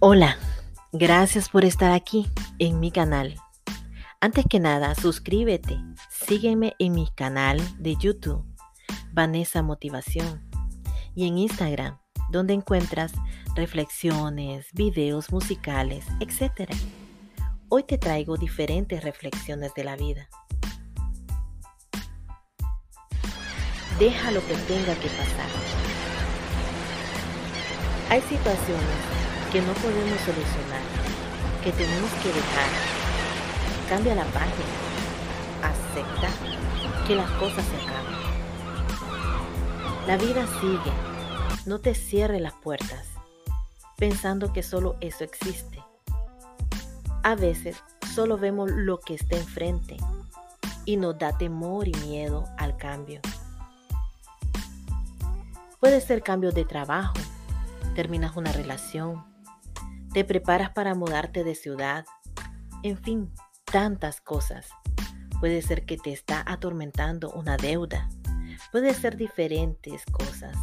Hola, gracias por estar aquí en mi canal. Antes que nada, suscríbete, sígueme en mi canal de YouTube, Vanessa Motivación, y en Instagram, donde encuentras reflexiones, videos musicales, etc. Hoy te traigo diferentes reflexiones de la vida. Deja lo que tenga que pasar. Hay situaciones que no podemos solucionar, que tenemos que dejar. Cambia la página. Acepta que las cosas se acaban. La vida sigue. No te cierres las puertas pensando que solo eso existe. A veces solo vemos lo que está enfrente y nos da temor y miedo al cambio. Puede ser cambio de trabajo, terminas una relación, te preparas para mudarte de ciudad, en fin, tantas cosas. Puede ser que te está atormentando una deuda, puede ser diferentes cosas.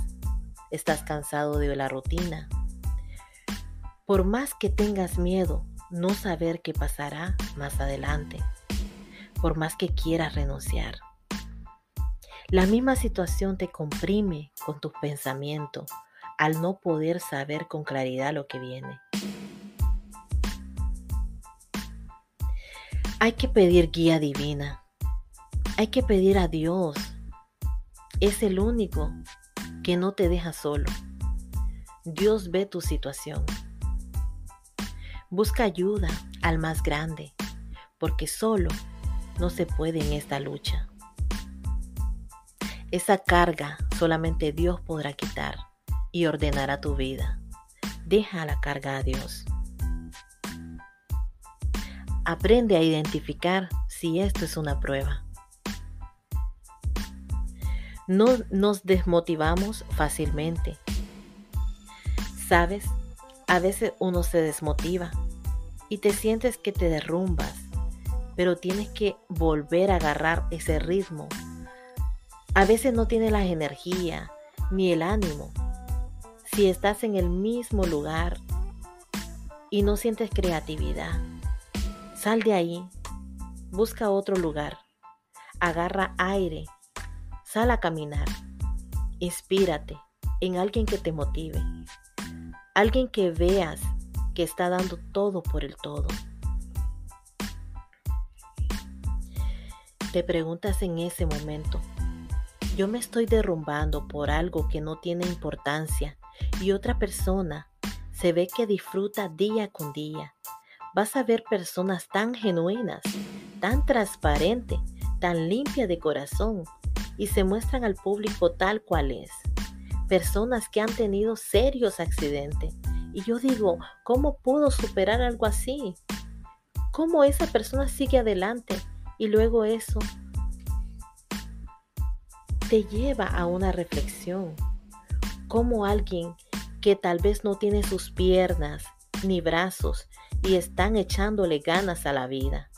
Estás cansado de la rutina. Por más que tengas miedo, no saber qué pasará más adelante, por más que quieras renunciar. La misma situación te comprime con tus pensamientos al no poder saber con claridad lo que viene. Hay que pedir guía divina. Hay que pedir a Dios. Es el único que no te deja solo. Dios ve tu situación. Busca ayuda al más grande, porque solo no se puede en esta lucha. Esa carga solamente Dios podrá quitar y ordenará tu vida. Deja la carga a Dios. Aprende a identificar si esto es una prueba. No nos desmotivamos fácilmente. Sabes, a veces uno se desmotiva y te sientes que te derrumbas, pero tienes que volver a agarrar ese ritmo. A veces no tienes la energía ni el ánimo. Si estás en el mismo lugar y no sientes creatividad, Sal de ahí, busca otro lugar, agarra aire, sal a caminar, inspírate en alguien que te motive, alguien que veas que está dando todo por el todo. Te preguntas en ese momento, yo me estoy derrumbando por algo que no tiene importancia y otra persona se ve que disfruta día con día vas a ver personas tan genuinas, tan transparentes, tan limpias de corazón y se muestran al público tal cual es. Personas que han tenido serios accidentes. Y yo digo, ¿cómo pudo superar algo así? ¿Cómo esa persona sigue adelante? Y luego eso te lleva a una reflexión. Como alguien que tal vez no tiene sus piernas ni brazos y están echándole ganas a la vida.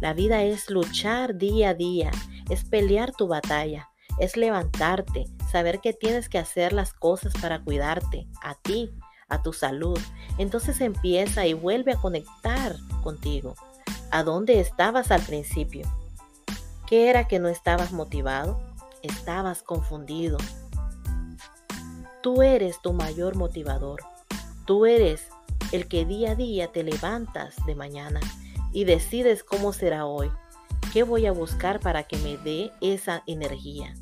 La vida es luchar día a día, es pelear tu batalla, es levantarte, saber que tienes que hacer las cosas para cuidarte, a ti, a tu salud. Entonces empieza y vuelve a conectar contigo. ¿A dónde estabas al principio? ¿Qué era que no estabas motivado? Estabas confundido. Tú eres tu mayor motivador. Tú eres el que día a día te levantas de mañana y decides cómo será hoy, qué voy a buscar para que me dé esa energía.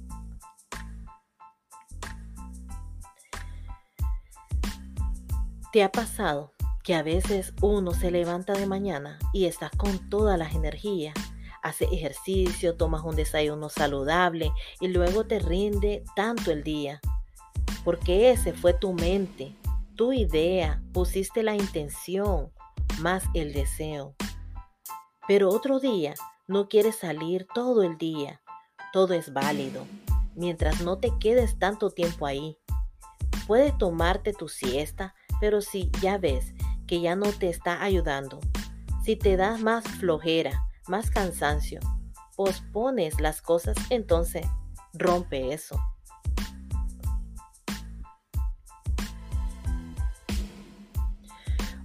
¿Te ha pasado que a veces uno se levanta de mañana y estás con todas las energías? Hace ejercicio, tomas un desayuno saludable y luego te rinde tanto el día. Porque ese fue tu mente, tu idea, pusiste la intención más el deseo. Pero otro día no quieres salir todo el día. Todo es válido, mientras no te quedes tanto tiempo ahí. Puedes tomarte tu siesta, pero si ya ves que ya no te está ayudando, si te das más flojera, más cansancio, pospones las cosas, entonces rompe eso.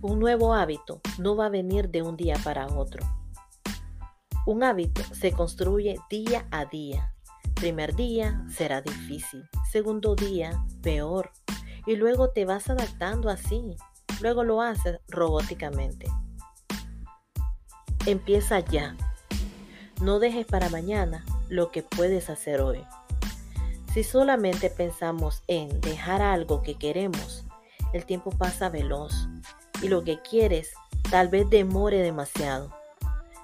Un nuevo hábito no va a venir de un día para otro. Un hábito se construye día a día. Primer día será difícil, segundo día peor y luego te vas adaptando así. Luego lo haces robóticamente. Empieza ya. No dejes para mañana lo que puedes hacer hoy. Si solamente pensamos en dejar algo que queremos, el tiempo pasa veloz y lo que quieres tal vez demore demasiado.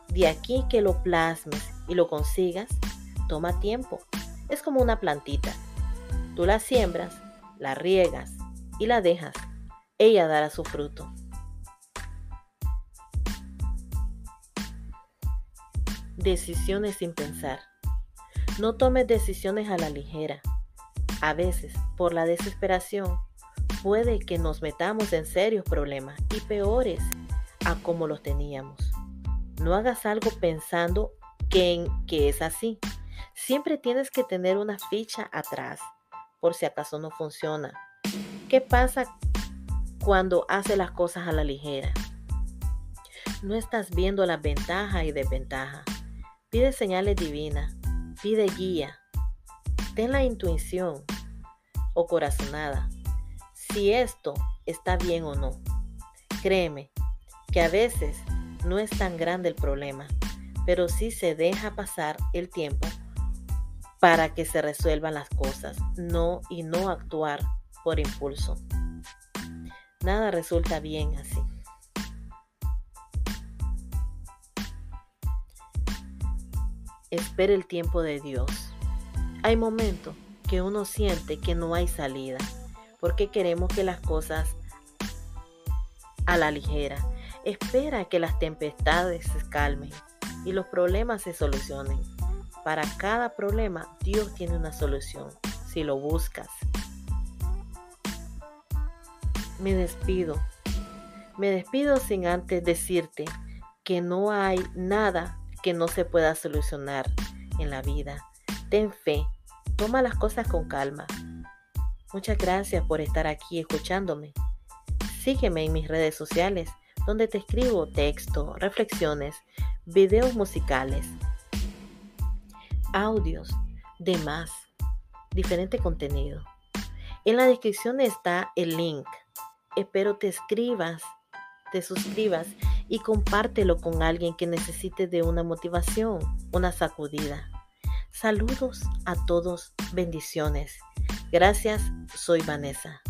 De aquí que lo plasmes y lo consigas, toma tiempo. Es como una plantita. Tú la siembras, la riegas y la dejas. Ella dará su fruto. Decisiones sin pensar. No tomes decisiones a la ligera. A veces, por la desesperación, puede que nos metamos en serios problemas y peores a como los teníamos. No hagas algo pensando que, que es así. Siempre tienes que tener una ficha atrás por si acaso no funciona. ¿Qué pasa cuando haces las cosas a la ligera? No estás viendo las ventajas y desventajas. Pide señales divinas, pide guía. Ten la intuición o corazonada si esto está bien o no. Créeme que a veces no es tan grande el problema, pero sí se deja pasar el tiempo para que se resuelvan las cosas, no y no actuar por impulso. Nada resulta bien así. Espera el tiempo de Dios. Hay momentos que uno siente que no hay salida porque queremos que las cosas a la ligera. Espera que las tempestades se calmen y los problemas se solucionen. Para cada problema Dios tiene una solución si lo buscas. Me despido. Me despido sin antes decirte que no hay nada que no se pueda solucionar en la vida. Ten fe. Toma las cosas con calma. Muchas gracias por estar aquí escuchándome. Sígueme en mis redes sociales, donde te escribo texto, reflexiones, videos musicales, audios, demás, diferente contenido. En la descripción está el link. Espero te escribas, te suscribas y compártelo con alguien que necesite de una motivación, una sacudida. Saludos a todos, bendiciones. Gracias, soy Vanessa.